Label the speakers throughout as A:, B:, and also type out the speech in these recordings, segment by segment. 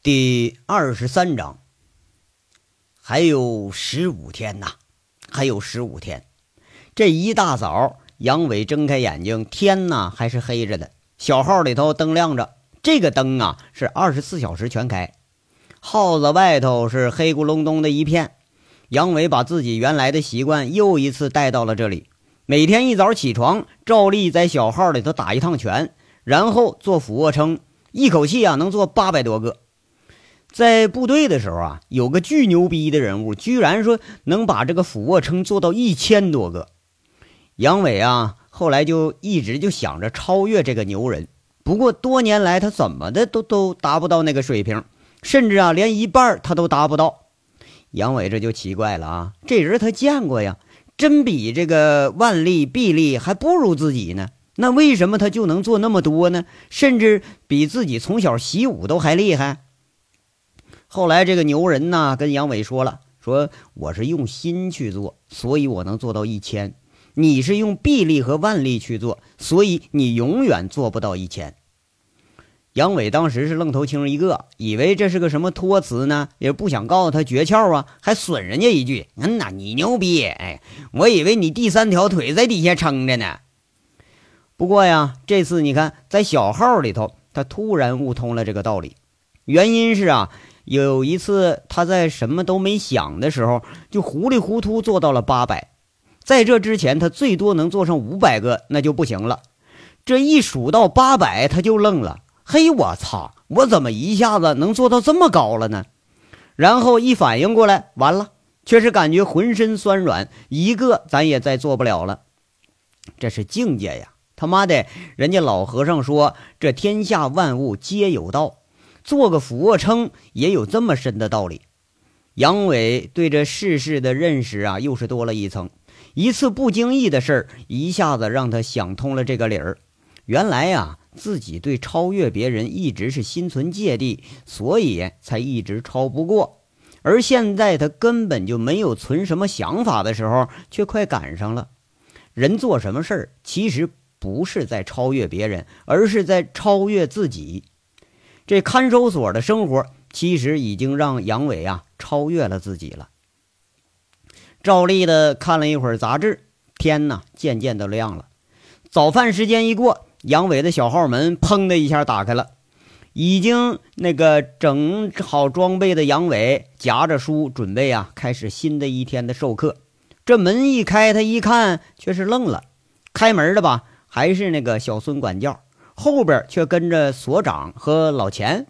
A: 第二十三章，还有十五天呐，还有十五天。这一大早，杨伟睁开眼睛，天呐还是黑着的。小号里头灯亮着，这个灯啊是二十四小时全开。号子外头是黑咕隆咚的一片。杨伟把自己原来的习惯又一次带到了这里。每天一早起床，照例在小号里头打一趟拳，然后做俯卧撑，一口气啊能做八百多个。在部队的时候啊，有个巨牛逼的人物，居然说能把这个俯卧撑做到一千多个。杨伟啊，后来就一直就想着超越这个牛人，不过多年来他怎么的都都达不到那个水平，甚至啊连一半他都达不到。杨伟这就奇怪了啊，这人他见过呀，真比这个万历、毕力还不如自己呢。那为什么他就能做那么多呢？甚至比自己从小习武都还厉害？后来这个牛人呢，跟杨伟说了：“说我是用心去做，所以我能做到一千。你是用臂力和腕力去做，所以你永远做不到一千。”杨伟当时是愣头青一个，以为这是个什么托词呢，也不想告诉他诀窍啊，还损人家一句：“嗯呐，你牛逼！哎，我以为你第三条腿在底下撑着呢。”不过呀，这次你看，在小号里头，他突然悟通了这个道理，原因是啊。有一次，他在什么都没想的时候，就糊里糊涂做到了八百。在这之前，他最多能做上五百个，那就不行了。这一数到八百，他就愣了：“嘿，我操！我怎么一下子能做到这么高了呢？”然后一反应过来，完了，却是感觉浑身酸软，一个咱也再做不了了。这是境界呀！他妈的，人家老和尚说：“这天下万物皆有道。”做个俯卧撑也有这么深的道理。杨伟对这世事的认识啊，又是多了一层。一次不经意的事儿，一下子让他想通了这个理儿。原来呀，自己对超越别人一直是心存芥蒂，所以才一直超不过。而现在他根本就没有存什么想法的时候，却快赶上了。人做什么事儿，其实不是在超越别人，而是在超越自己。这看守所的生活其实已经让杨伟啊超越了自己了。照例的看了一会儿杂志，天呐，渐渐的亮了。早饭时间一过，杨伟的小号门砰的一下打开了。已经那个整好装备的杨伟夹着书准备啊开始新的一天的授课。这门一开，他一看却是愣了。开门的吧，还是那个小孙管教。后边却跟着所长和老钱。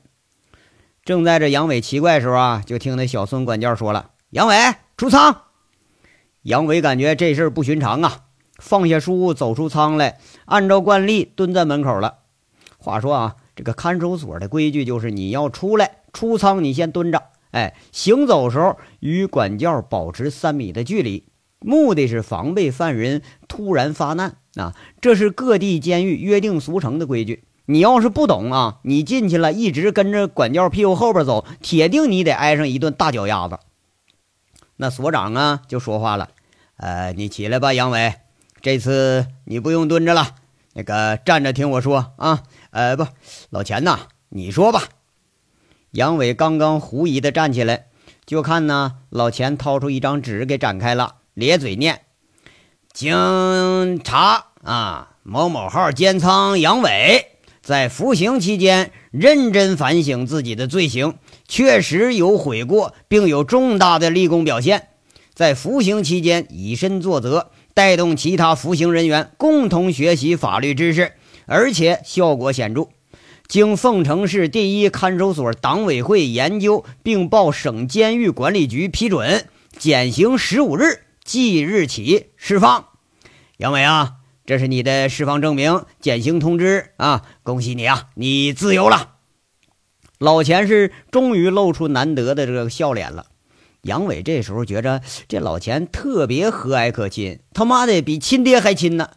A: 正在这杨伟奇怪时候啊，就听那小孙管教说了：“杨伟出仓。”杨伟感觉这事儿不寻常啊，放下书走出仓来，按照惯例蹲在门口了。话说啊，这个看守所的规矩就是你要出来出仓，你先蹲着，哎，行走时候与管教保持三米的距离，目的是防备犯人突然发难。啊，这是各地监狱约定俗成的规矩。你要是不懂啊，你进去了，一直跟着管教屁股后边走，铁定你得挨上一顿大脚丫子。那所长啊就说话了：“呃，你起来吧，杨伟，这次你不用蹲着了，那个站着听我说啊。呃，不，老钱呐，你说吧。”杨伟刚刚狐疑的站起来，就看呢，老钱掏出一张纸给展开了，咧嘴念。经查啊，某某号监仓杨伟在服刑期间认真反省自己的罪行，确实有悔过，并有重大的立功表现。在服刑期间以身作则，带动其他服刑人员共同学习法律知识，而且效果显著。经凤城市第一看守所党委会研究，并报省监狱管理局批准，减刑十五日。即日起释放，杨伟啊，这是你的释放证明、减刑通知啊！恭喜你啊，你自由了。老钱是终于露出难得的这个笑脸了。杨伟这时候觉着这老钱特别和蔼可亲，他妈的比亲爹还亲呢。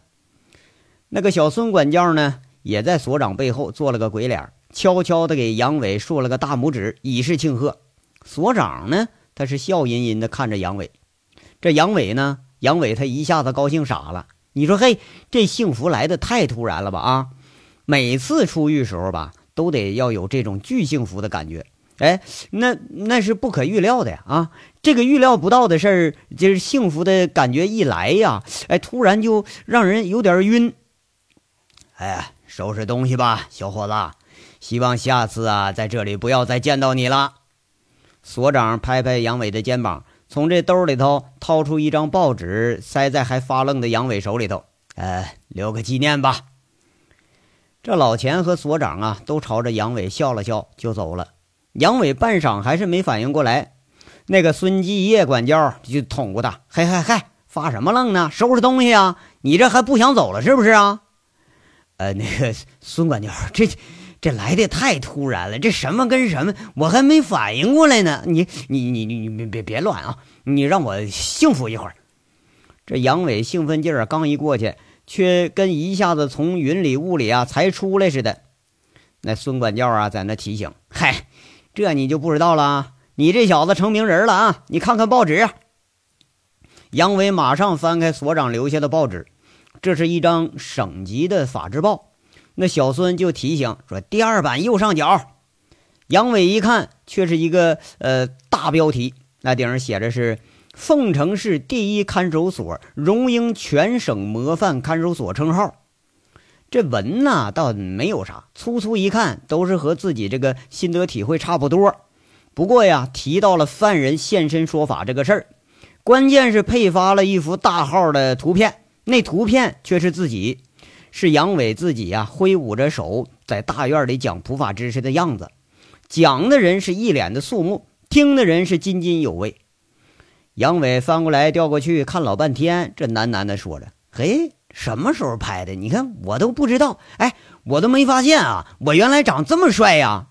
A: 那个小孙管教呢，也在所长背后做了个鬼脸，悄悄的给杨伟竖了个大拇指，以示庆贺。所长呢，他是笑吟吟的看着杨伟。这杨伟呢？杨伟他一下子高兴傻了。你说，嘿，这幸福来的太突然了吧？啊，每次出狱时候吧，都得要有这种巨幸福的感觉。哎，那那是不可预料的呀！啊，这个预料不到的事儿，就是幸福的感觉一来呀，哎，突然就让人有点晕。哎，收拾东西吧，小伙子。希望下次啊，在这里不要再见到你了。所长拍拍杨伟的肩膀，从这兜里头掏出一张报纸，塞在还发愣的杨伟手里头。呃，留个纪念吧。这老钱和所长啊，都朝着杨伟笑了笑，就走了。杨伟半晌还是没反应过来，那个孙继业管教就捅咕他：“嗨嗨嗨，发什么愣呢？收拾东西啊！你这还不想走了是不是啊？”呃，那个孙管教，这这来的太突然了，这什么跟什么，我还没反应过来呢。你你你你你别别乱啊！你让我幸福一会儿。这杨伟兴奋劲儿刚一过去，却跟一下子从云里雾里啊才出来似的。那孙管教啊，在那提醒：“嗨。”这你就不知道了，你这小子成名人了啊！你看看报纸。杨伟马上翻开所长留下的报纸，这是一张省级的法制报。那小孙就提醒说：“第二版右上角。”杨伟一看，却是一个呃大标题，那顶上写着是“凤城市第一看守所，荣膺全省模范看守所称号”。这文呢倒没有啥，粗粗一看都是和自己这个心得体会差不多。不过呀，提到了犯人现身说法这个事儿，关键是配发了一幅大号的图片，那图片却是自己，是杨伟自己呀，挥舞着手在大院里讲普法知识的样子。讲的人是一脸的肃穆，听的人是津津有味。杨伟翻过来调过去看老半天，这喃喃地说着：“嘿。”什么时候拍的？你看我都不知道，哎，我都没发现啊！我原来长这么帅呀！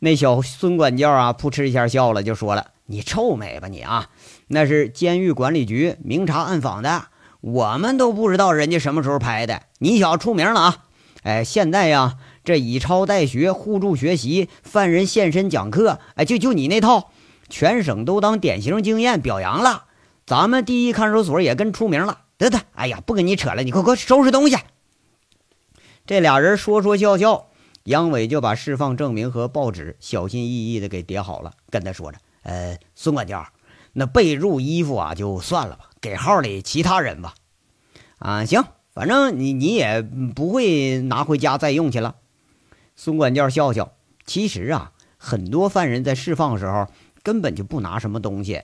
A: 那小孙管教啊，扑哧一下笑了，就说了：“你臭美吧你啊！那是监狱管理局明察暗访的，我们都不知道人家什么时候拍的。你小子出名了啊！哎，现在呀，这以抄代学、互助学习、犯人现身讲课，哎，就就你那套，全省都当典型经验表扬了。咱们第一看守所也跟出名了。”得得，哎呀，不跟你扯了，你快快收拾东西。这俩人说说笑笑，杨伟就把释放证明和报纸小心翼翼的给叠好了，跟他说着：“呃，孙管教，那被褥、衣服啊，就算了吧，给号里其他人吧。啊，行，反正你你也不会拿回家再用去了。”孙管教笑笑，其实啊，很多犯人在释放的时候根本就不拿什么东西，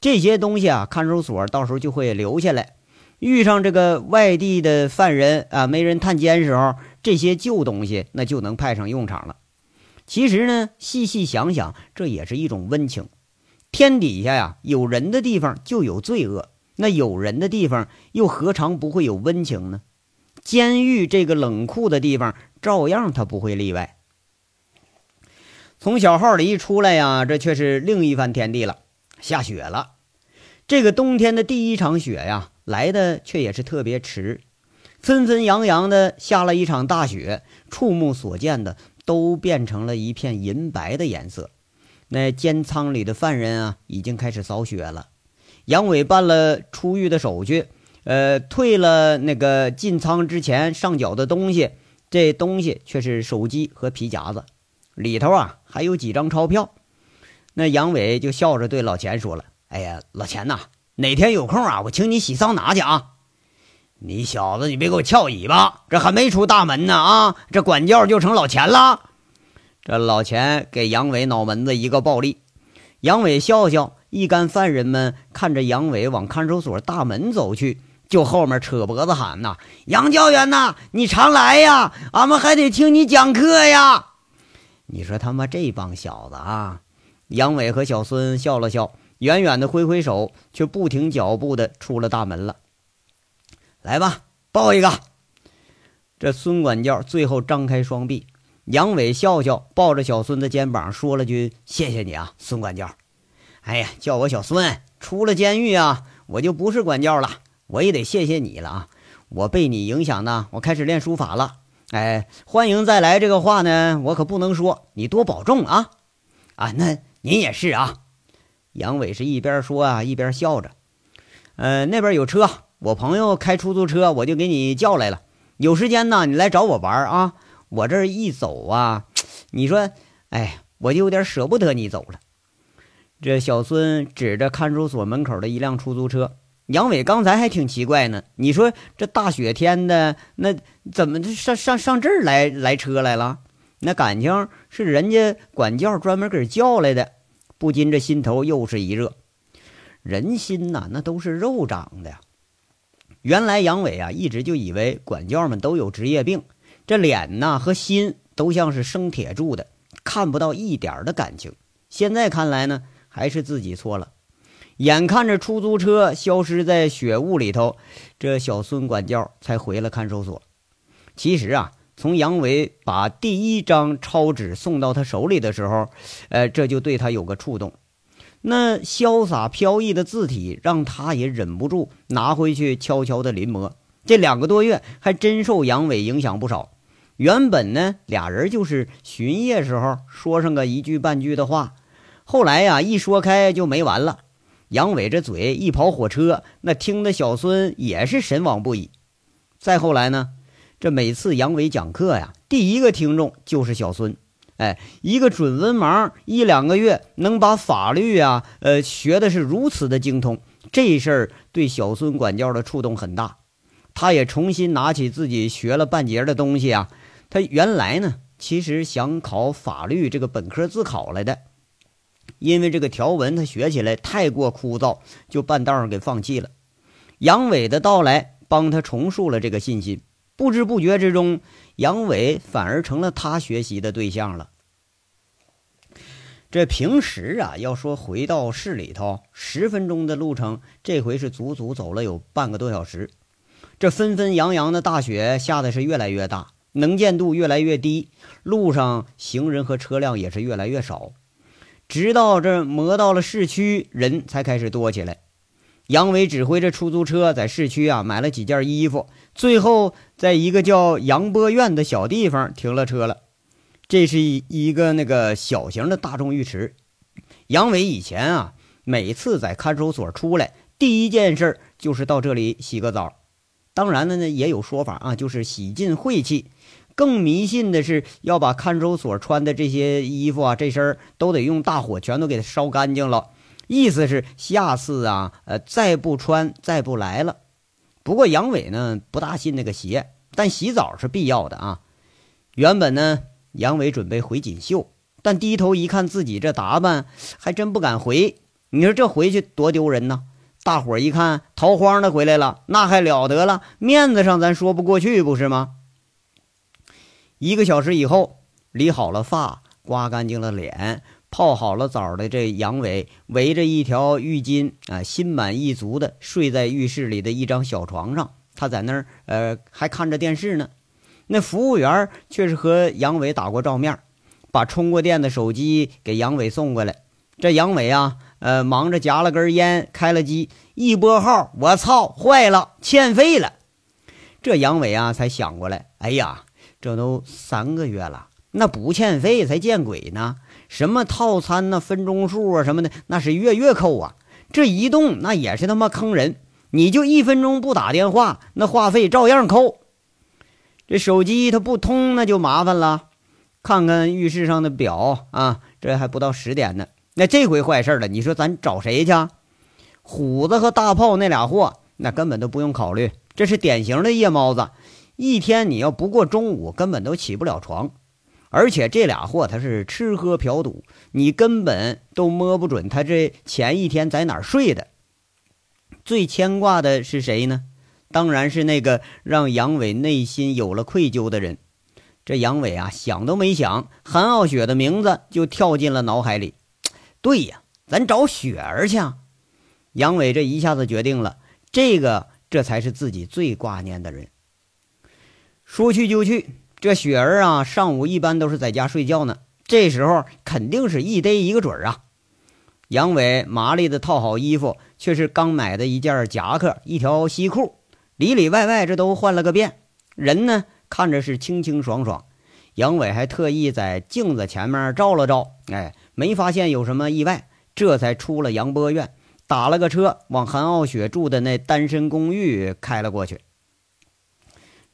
A: 这些东西啊，看守所到时候就会留下来。遇上这个外地的犯人啊，没人探监时候，这些旧东西那就能派上用场了。其实呢，细细想想，这也是一种温情。天底下呀，有人的地方就有罪恶，那有人的地方又何尝不会有温情呢？监狱这个冷酷的地方，照样它不会例外。从小号里一出来呀，这却是另一番天地了。下雪了，这个冬天的第一场雪呀。来的却也是特别迟，纷纷扬扬的下了一场大雪，触目所见的都变成了一片银白的颜色。那监仓里的犯人啊，已经开始扫雪了。杨伟办了出狱的手续，呃，退了那个进仓之前上缴的东西，这东西却是手机和皮夹子，里头啊还有几张钞票。那杨伟就笑着对老钱说了：“哎呀，老钱呐。”哪天有空啊，我请你洗桑拿去啊！你小子，你别给我翘尾巴，这还没出大门呢啊！这管教就成老钱了。这老钱给杨伟脑门子一个暴力，杨伟笑笑，一干犯人们看着杨伟往看守所大门走去，就后面扯脖子喊呐：“杨教员呐，你常来呀，俺们还得听你讲课呀！”你说他妈这帮小子啊！杨伟和小孙笑了笑。远远的挥挥手，却不停脚步的出了大门了。来吧，抱一个。这孙管教最后张开双臂，杨伟笑笑，抱着小孙的肩膀，说了句：“谢谢你啊，孙管教。”哎呀，叫我小孙。出了监狱啊，我就不是管教了，我也得谢谢你了啊！我被你影响呢，我开始练书法了。哎，欢迎再来这个话呢，我可不能说。你多保重啊！啊，那您也是啊。杨伟是一边说啊，一边笑着。呃，那边有车，我朋友开出租车，我就给你叫来了。有时间呢，你来找我玩啊。我这一走啊，你说，哎，我就有点舍不得你走了。这小孙指着看守所门口的一辆出租车，杨伟刚才还挺奇怪呢。你说这大雪天的，那怎么上上上这儿来来车来了？那感情是人家管教专门给叫来的，不禁这心头又是一热。人心呐，那都是肉长的。原来杨伟啊，一直就以为管教们都有职业病，这脸呐和心都像是生铁铸的，看不到一点的感情。现在看来呢。还是自己错了。眼看着出租车消失在雪雾里头，这小孙管教才回了看守所。其实啊，从杨伟把第一张抄纸送到他手里的时候，呃，这就对他有个触动。那潇洒飘逸的字体，让他也忍不住拿回去悄悄的临摹。这两个多月，还真受杨伟影响不少。原本呢，俩人就是巡夜时候说上个一句半句的话。后来呀，一说开就没完了。杨伟这嘴一跑火车，那听的小孙也是神往不已。再后来呢，这每次杨伟讲课呀，第一个听众就是小孙。哎，一个准文盲，一两个月能把法律啊，呃，学的是如此的精通，这事儿对小孙管教的触动很大。他也重新拿起自己学了半截的东西啊。他原来呢，其实想考法律这个本科自考来的。因为这个条文他学起来太过枯燥，就半道上给放弃了。杨伟的到来帮他重塑了这个信心，不知不觉之中，杨伟反而成了他学习的对象了。这平时啊，要说回到市里头，十分钟的路程，这回是足足走了有半个多小时。这纷纷扬扬的大雪下的是越来越大，能见度越来越低，路上行人和车辆也是越来越少。直到这磨到了市区，人才开始多起来。杨伟指挥着出租车在市区啊买了几件衣服，最后在一个叫杨波院的小地方停了车了。这是一一个那个小型的大众浴池。杨伟以前啊，每次在看守所出来，第一件事就是到这里洗个澡。当然了呢，也有说法啊，就是洗尽晦气。更迷信的是要把看守所穿的这些衣服啊，这身都得用大火全都给它烧干净了。意思是下次啊，呃，再不穿，再不来了。不过杨伟呢，不大信那个邪，但洗澡是必要的啊。原本呢，杨伟准备回锦绣，但低头一看自己这打扮，还真不敢回。你说这回去多丢人呢？大伙一看逃荒的回来了，那还了得了？面子上咱说不过去，不是吗？一个小时以后，理好了发，刮干净了脸，泡好了澡的这杨伟，围着一条浴巾啊，心满意足的睡在浴室里的一张小床上。他在那儿，呃，还看着电视呢。那服务员却是和杨伟打过照面，把充过电的手机给杨伟送过来。这杨伟啊，呃，忙着夹了根烟，开了机，一拨号，我操，坏了，欠费了。这杨伟啊，才想过来，哎呀。这都三个月了，那不欠费才见鬼呢！什么套餐呢？分钟数啊什么的，那是月月扣啊。这移动那也是他妈坑人，你就一分钟不打电话，那话费照样扣。这手机它不通，那就麻烦了。看看浴室上的表啊，这还不到十点呢。那这回坏事了，你说咱找谁去？虎子和大炮那俩货，那根本都不用考虑，这是典型的夜猫子。一天你要不过中午，根本都起不了床，而且这俩货他是吃喝嫖赌，你根本都摸不准他这前一天在哪儿睡的。最牵挂的是谁呢？当然是那个让杨伟内心有了愧疚的人。这杨伟啊，想都没想，韩傲雪的名字就跳进了脑海里。对呀，咱找雪儿去。杨伟这一下子决定了，这个这才是自己最挂念的人。说去就去，这雪儿啊，上午一般都是在家睡觉呢。这时候肯定是一逮一个准儿啊。杨伟麻利的套好衣服，却是刚买的一件夹克、一条西裤，里里外外这都换了个遍。人呢，看着是清清爽爽。杨伟还特意在镜子前面照了照，哎，没发现有什么意外，这才出了杨波院，打了个车往韩傲雪住的那单身公寓开了过去。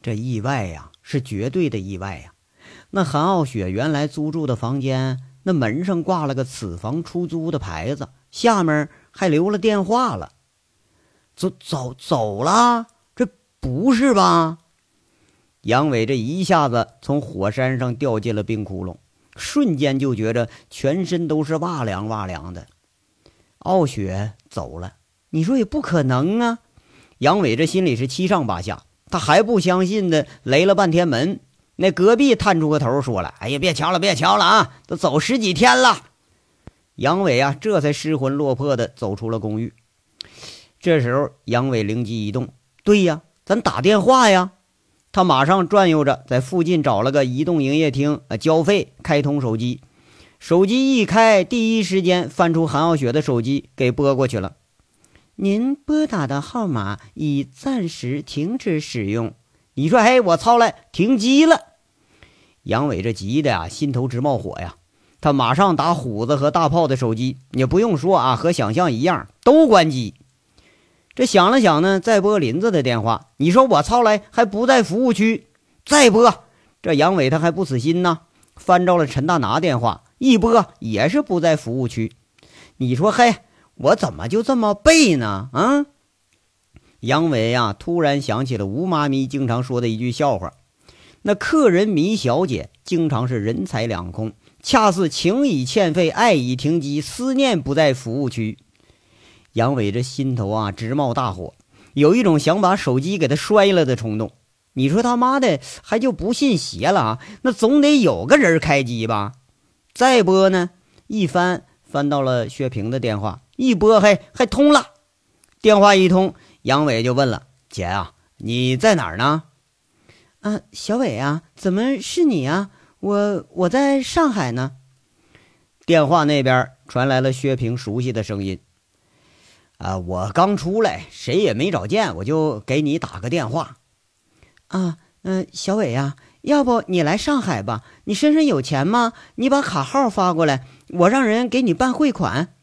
A: 这意外呀，是绝对的意外呀！那韩傲雪原来租住的房间那门上挂了个“此房出租”的牌子，下面还留了电话了。走走走了？这不是吧？杨伟这一下子从火山上掉进了冰窟窿，瞬间就觉着全身都是哇凉哇凉的。傲雪走了，你说也不可能啊！杨伟这心里是七上八下，他还不相信的，雷了半天门。那隔壁探出个头说了：“哎呀，别瞧了，别瞧了啊！都走十几天了。”杨伟啊，这才失魂落魄的走出了公寓。这时候，杨伟灵机一动：“对呀，咱打电话呀！”他马上转悠着，在附近找了个移动营业厅，呃，交费，开通手机。手机一开，第一时间翻出韩傲雪的手机，给拨过去了。您拨打的号码已暂时停止使用。你说，嘿，我操了，停机了！杨伟这急的呀，心头直冒火呀。他马上打虎子和大炮的手机，也不用说啊，和想象一样，都关机。这想了想呢，再拨林子的电话。你说我操来还不在服务区，再拨。这杨伟他还不死心呢，翻着了陈大拿电话，一拨也是不在服务区。你说嘿，我怎么就这么背呢？啊！杨伟啊，突然想起了吴妈咪经常说的一句笑话：那客人迷小姐经常是人财两空，恰似情已欠费，爱已停机，思念不在服务区。杨伟这心头啊直冒大火，有一种想把手机给他摔了的冲动。你说他妈的还就不信邪了啊？那总得有个人开机吧？再拨呢？一翻翻到了薛平的电话，一拨嘿还通了。电话一通，杨伟就问了：“姐啊，你在哪儿呢？”“啊，小伟啊，怎么是你啊？我我在上海呢。”电话那边传来了薛平熟悉的声音。啊，我刚出来，谁也没找见，我就给你打个电话。啊，嗯，小伟呀，要不你来上海吧？你身上有钱吗？你把卡号发过来，我让人给你办汇款。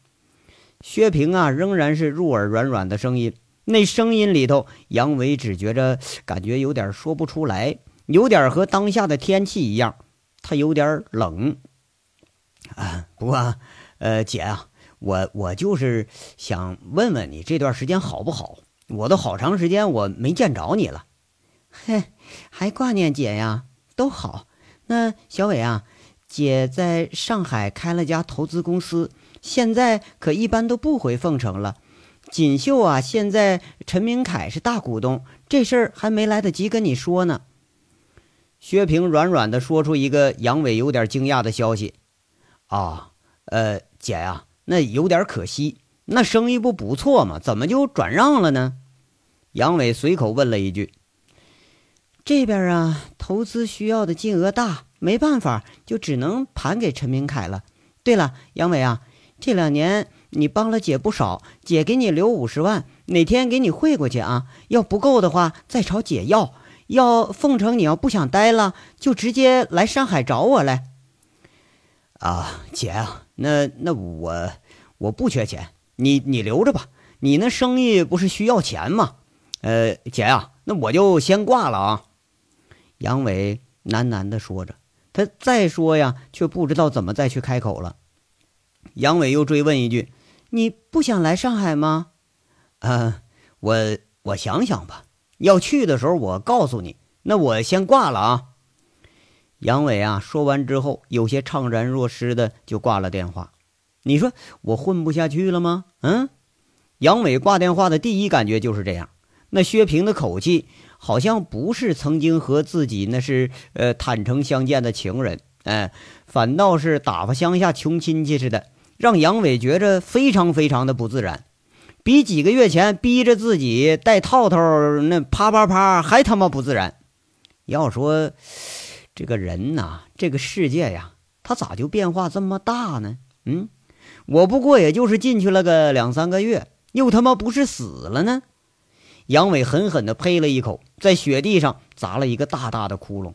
A: 薛平啊，仍然是入耳软软的声音，那声音里头，杨伟只觉着感觉有点说不出来，有点和当下的天气一样，他有点冷。啊，不过，呃，姐啊。我我就是想问问你这段时间好不好？我都好长时间我没见着你了，嘿，还挂念姐呀？都好。那小伟啊，姐在上海开了家投资公司，现在可一般都不回凤城了。锦绣啊，现在陈明凯是大股东，这事儿还没来得及跟你说呢。薛平软软的说出一个杨伟有点惊讶的消息：啊，呃，姐呀。那有点可惜，那生意不不错嘛，怎么就转让了呢？杨伟随口问了一句：“这边啊，投资需要的金额大，没办法，就只能盘给陈明凯了。对了，杨伟啊，这两年你帮了姐不少，姐给你留五十万，哪天给你汇过去啊？要不够的话，再朝姐要。要凤城，你要不想待了，就直接来上海找我来。啊，姐啊。”那那我我不缺钱，你你留着吧。你那生意不是需要钱吗？呃，姐啊，那我就先挂了啊。杨伟喃喃地说着，他再说呀，却不知道怎么再去开口了。杨伟又追问一句：“你不想来上海吗？”啊，我我想想吧。要去的时候我告诉你。那我先挂了啊。杨伟啊，说完之后，有些怅然若失的就挂了电话。你说我混不下去了吗？嗯，杨伟挂电话的第一感觉就是这样。那薛平的口气好像不是曾经和自己那是呃坦诚相见的情人，哎，反倒是打发乡下穷亲戚似的，让杨伟觉着非常非常的不自然，比几个月前逼着自己戴套套那啪啪啪还他妈不自然。要说。这个人呐，这个世界呀，他咋就变化这么大呢？嗯，我不过也就是进去了个两三个月，又他妈不是死了呢。杨伟狠狠地呸了一口，在雪地上砸了一个大大的窟窿。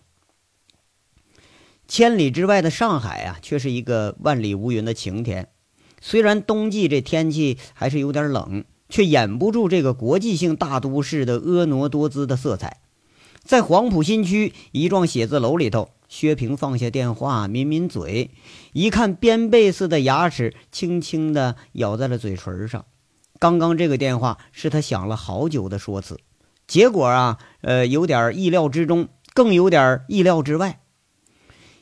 A: 千里之外的上海啊，却是一个万里无云的晴天。虽然冬季这天气还是有点冷，却掩不住这个国际性大都市的婀娜多姿的色彩。在黄埔新区一幢写字楼里头，薛平放下电话，抿抿嘴，一看边贝似的牙齿，轻轻地咬在了嘴唇上。刚刚这个电话是他想了好久的说辞，结果啊，呃，有点意料之中，更有点意料之外。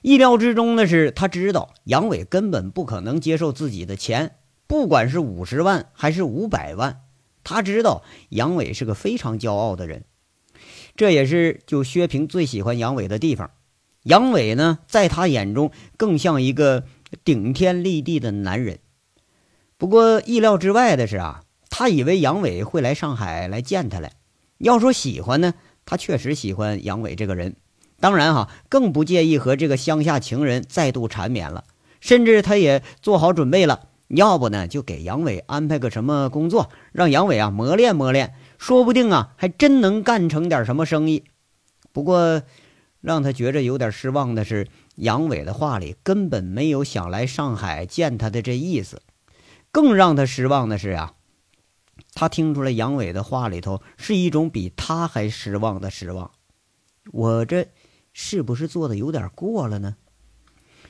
A: 意料之中的是，他知道杨伟根本不可能接受自己的钱，不管是五十万还是五百万。他知道杨伟是个非常骄傲的人，这也是就薛平最喜欢杨伟的地方。杨伟呢，在他眼中更像一个顶天立地的男人。不过意料之外的是啊，他以为杨伟会来上海来见他来。要说喜欢呢，他确实喜欢杨伟这个人，当然哈，更不介意和这个乡下情人再度缠绵了。甚至他也做好准备了，要不呢，就给杨伟安排个什么工作，让杨伟啊磨练磨练，说不定啊还真能干成点什么生意。不过，让他觉着有点失望的是，杨伟的话里根本没有想来上海见他的这意思。更让他失望的是啊，他听出来杨伟的话里头是一种比他还失望的失望。我这是不是做的有点过了呢？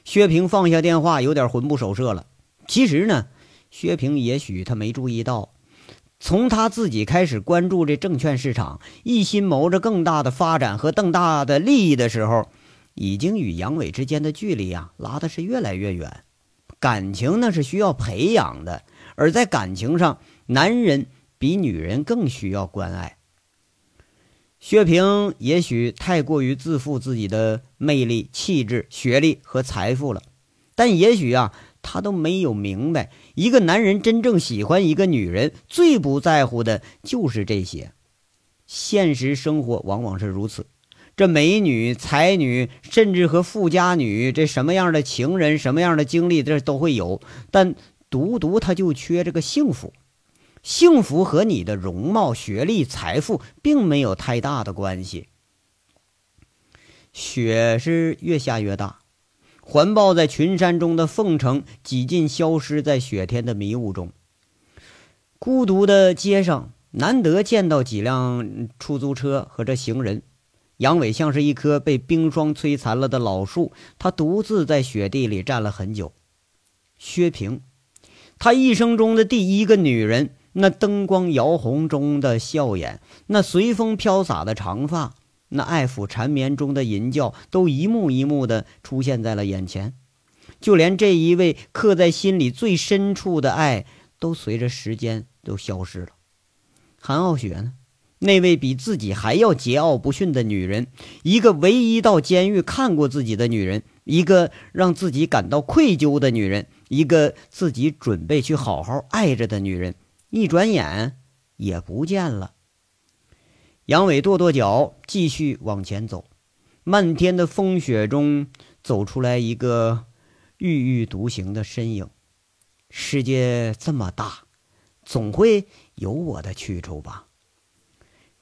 A: 薛平放下电话，有点魂不守舍了。其实呢，薛平也许他没注意到，从他自己开始关注这证券市场，一心谋着更大的发展和更大的利益的时候，已经与杨伟之间的距离啊拉的是越来越远。感情那是需要培养的，而在感情上，男人比女人更需要关爱。薛平也许太过于自负自己的魅力、气质、学历和财富了，但也许啊，他都没有明白，一个男人真正喜欢一个女人，最不在乎的就是这些。现实生活往往是如此。这美女、才女，甚至和富家女，这什么样的情人、什么样的经历，这都会有。但独独他就缺这个幸福。幸福和你的容貌、学历、财富并没有太大的关系。雪是越下越大，环抱在群山中的凤城几近消失在雪天的迷雾中。孤独的街上，难得见到几辆出租车和这行人。杨伟像是一棵被冰霜摧残了的老树，他独自在雪地里站了很久。薛平，他一生中的第一个女人，那灯光摇红中的笑颜，那随风飘洒的长发，那爱抚缠绵中的吟叫，都一幕一幕的出现在了眼前。就连这一位刻在心里最深处的爱，都随着时间都消失了。韩傲雪呢？那位比自己还要桀骜不驯的女人，一个唯一到监狱看过自己的女人，一个让自己感到愧疚的女人，一个自己准备去好好爱着的女人，一转眼也不见了。杨伟跺跺脚，继续往前走。漫天的风雪中，走出来一个郁郁独行的身影。世界这么大，总会有我的去处吧。